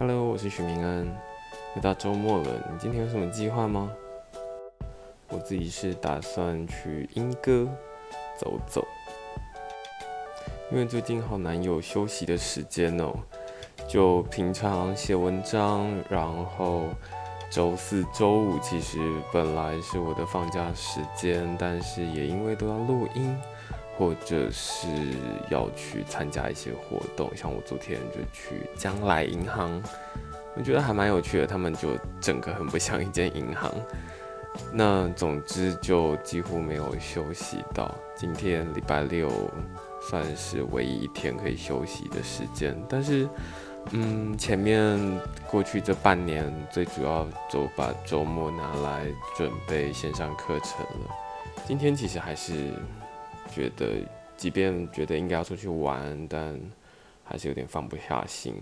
Hello，我是许明恩。又到周末了，你今天有什么计划吗？我自己是打算去莺歌走走，因为最近好难有休息的时间哦。就平常写文章，然后周四周五其实本来是我的放假时间，但是也因为都要录音。或者是要去参加一些活动，像我昨天就去将来银行，我觉得还蛮有趣的。他们就整个很不像一间银行。那总之就几乎没有休息到。今天礼拜六算是唯一一天可以休息的时间。但是，嗯，前面过去这半年最主要就把周末拿来准备线上课程了。今天其实还是。觉得，即便觉得应该要出去玩，但还是有点放不下心。